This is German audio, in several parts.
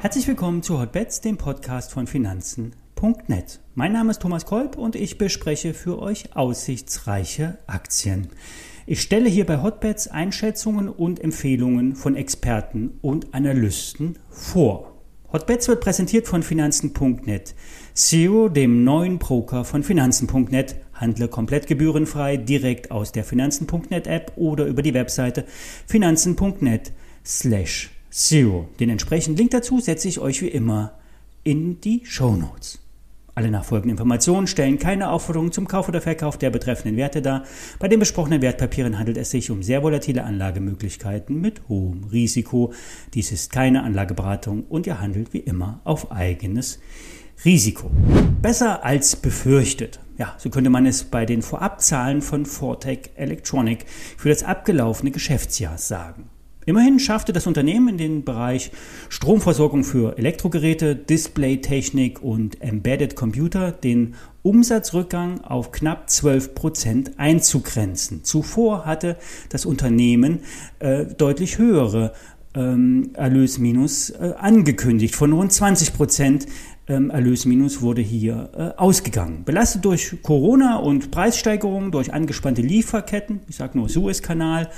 Herzlich willkommen zu Hotbets, dem Podcast von Finanzen.net. Mein Name ist Thomas Kolb und ich bespreche für euch aussichtsreiche Aktien. Ich stelle hier bei Hotbets Einschätzungen und Empfehlungen von Experten und Analysten vor. Hotbets wird präsentiert von Finanzen.net. Zero, dem neuen Broker von Finanzen.net. Handle komplett gebührenfrei direkt aus der Finanzen.net App oder über die Webseite finanzen.net slash Zero. Den entsprechenden Link dazu setze ich euch wie immer in die Show Notes. Alle nachfolgenden Informationen stellen keine Aufforderung zum Kauf oder Verkauf der betreffenden Werte dar. Bei den besprochenen Wertpapieren handelt es sich um sehr volatile Anlagemöglichkeiten mit hohem Risiko. Dies ist keine Anlageberatung und ihr handelt wie immer auf eigenes Risiko. Besser als befürchtet. Ja, so könnte man es bei den Vorabzahlen von Fortec Electronic für das abgelaufene Geschäftsjahr sagen. Immerhin schaffte das Unternehmen in den Bereich Stromversorgung für Elektrogeräte, Displaytechnik und Embedded Computer den Umsatzrückgang auf knapp 12 Prozent einzugrenzen. Zuvor hatte das Unternehmen äh, deutlich höhere ähm, Erlösminus äh, angekündigt von rund 20 Prozent Erlösminus wurde hier äh, ausgegangen. Belastet durch Corona und Preissteigerungen, durch angespannte Lieferketten, ich sage nur Suezkanal,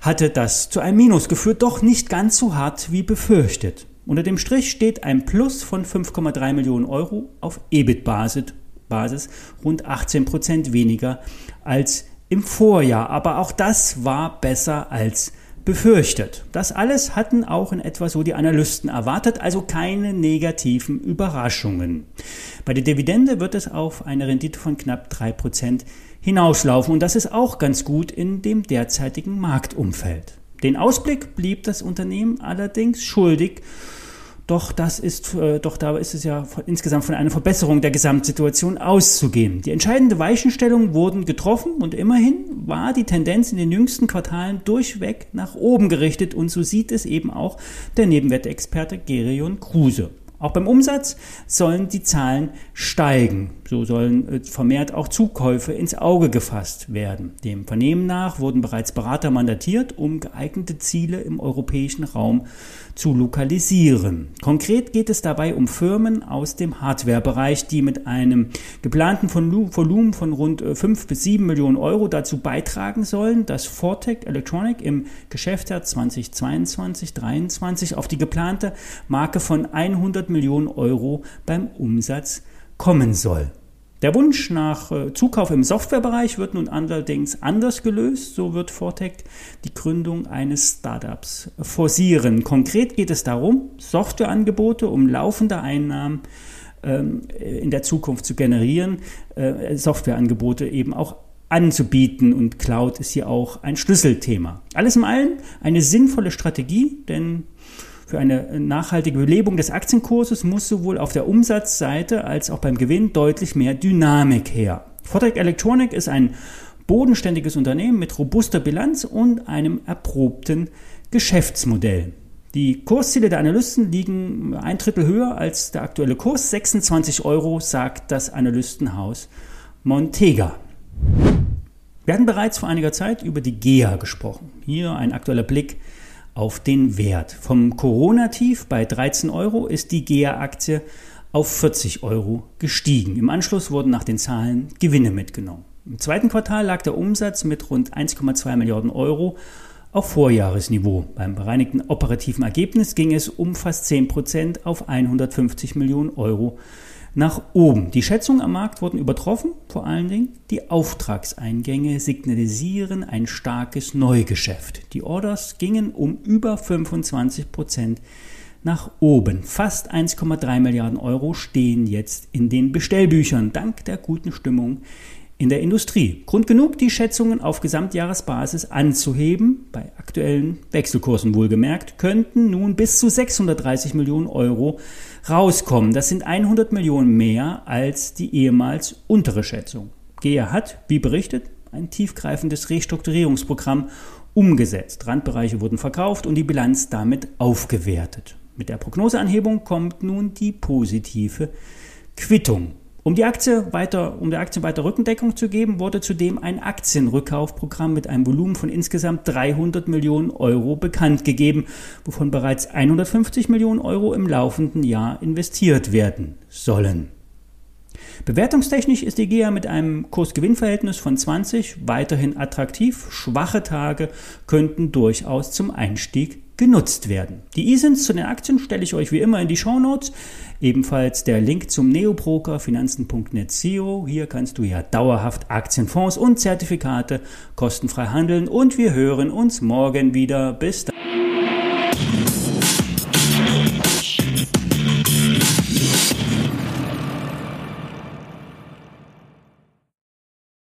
hatte das zu einem Minus geführt, doch nicht ganz so hart wie befürchtet. Unter dem Strich steht ein Plus von 5,3 Millionen Euro auf EBIT-Basis, Basis, rund 18 Prozent weniger als im Vorjahr. Aber auch das war besser als befürchtet. Das alles hatten auch in etwa so die Analysten erwartet, also keine negativen Überraschungen. Bei der Dividende wird es auf eine Rendite von knapp 3% hinauslaufen und das ist auch ganz gut in dem derzeitigen Marktumfeld. Den Ausblick blieb das Unternehmen allerdings schuldig doch das ist, äh, doch da ist es ja insgesamt von einer Verbesserung der Gesamtsituation auszugehen. Die entscheidende Weichenstellungen wurden getroffen und immerhin war die Tendenz in den jüngsten Quartalen durchweg nach oben gerichtet und so sieht es eben auch der Nebenwertexperte Gerion Kruse. Auch beim Umsatz sollen die Zahlen steigen. So sollen äh, vermehrt auch Zukäufe ins Auge gefasst werden. Dem Vernehmen nach wurden bereits Berater mandatiert, um geeignete Ziele im europäischen Raum zu lokalisieren. Konkret geht es dabei um Firmen aus dem Hardwarebereich, die mit einem geplanten Volumen von rund 5 äh, bis 7 Millionen Euro dazu beitragen sollen, dass Fortec Electronic im Geschäftsjahr 2022-2023 auf die geplante Marke von 100 Millionen Euro beim Umsatz kommen soll. Der Wunsch nach äh, Zukauf im Softwarebereich wird nun allerdings anders gelöst. So wird Fortec die Gründung eines Startups forcieren. Konkret geht es darum, Softwareangebote um laufende Einnahmen ähm, in der Zukunft zu generieren, äh, Softwareangebote eben auch anzubieten und Cloud ist hier auch ein Schlüsselthema. Alles in allem eine sinnvolle Strategie, denn für eine nachhaltige Belebung des Aktienkurses muss sowohl auf der Umsatzseite als auch beim Gewinn deutlich mehr Dynamik her. Vortrag Electronic ist ein bodenständiges Unternehmen mit robuster Bilanz und einem erprobten Geschäftsmodell. Die Kursziele der Analysten liegen ein Drittel höher als der aktuelle Kurs. 26 Euro sagt das Analystenhaus Montega. Wir hatten bereits vor einiger Zeit über die GEA gesprochen. Hier ein aktueller Blick auf den Wert. Vom Corona-Tief bei 13 Euro ist die GEA-Aktie auf 40 Euro gestiegen. Im Anschluss wurden nach den Zahlen Gewinne mitgenommen. Im zweiten Quartal lag der Umsatz mit rund 1,2 Milliarden Euro auf Vorjahresniveau. Beim bereinigten operativen Ergebnis ging es um fast 10 Prozent auf 150 Millionen Euro nach oben. Die Schätzungen am Markt wurden übertroffen, vor allen Dingen die Auftragseingänge signalisieren ein starkes Neugeschäft. Die Orders gingen um über 25 Prozent nach oben. Fast 1,3 Milliarden Euro stehen jetzt in den Bestellbüchern, dank der guten Stimmung in der Industrie. Grund genug, die Schätzungen auf Gesamtjahresbasis anzuheben. Bei aktuellen Wechselkursen wohlgemerkt, könnten nun bis zu 630 Millionen Euro rauskommen. Das sind 100 Millionen mehr als die ehemals untere Schätzung. GEA hat, wie berichtet, ein tiefgreifendes Restrukturierungsprogramm umgesetzt. Randbereiche wurden verkauft und die Bilanz damit aufgewertet. Mit der Prognoseanhebung kommt nun die positive Quittung. Um, die Aktie weiter, um der Aktie weiter Rückendeckung zu geben, wurde zudem ein Aktienrückkaufprogramm mit einem Volumen von insgesamt 300 Millionen Euro bekannt gegeben, wovon bereits 150 Millionen Euro im laufenden Jahr investiert werden sollen. Bewertungstechnisch ist die GEA mit einem Kurs-Gewinn-Verhältnis von 20 weiterhin attraktiv. Schwache Tage könnten durchaus zum Einstieg genutzt werden. Die ISINs zu den Aktien stelle ich euch wie immer in die Show Notes. Ebenfalls der Link zum Neobroker Finanzen.net Zero. Hier kannst du ja dauerhaft Aktienfonds und Zertifikate kostenfrei handeln und wir hören uns morgen wieder. Bis dann.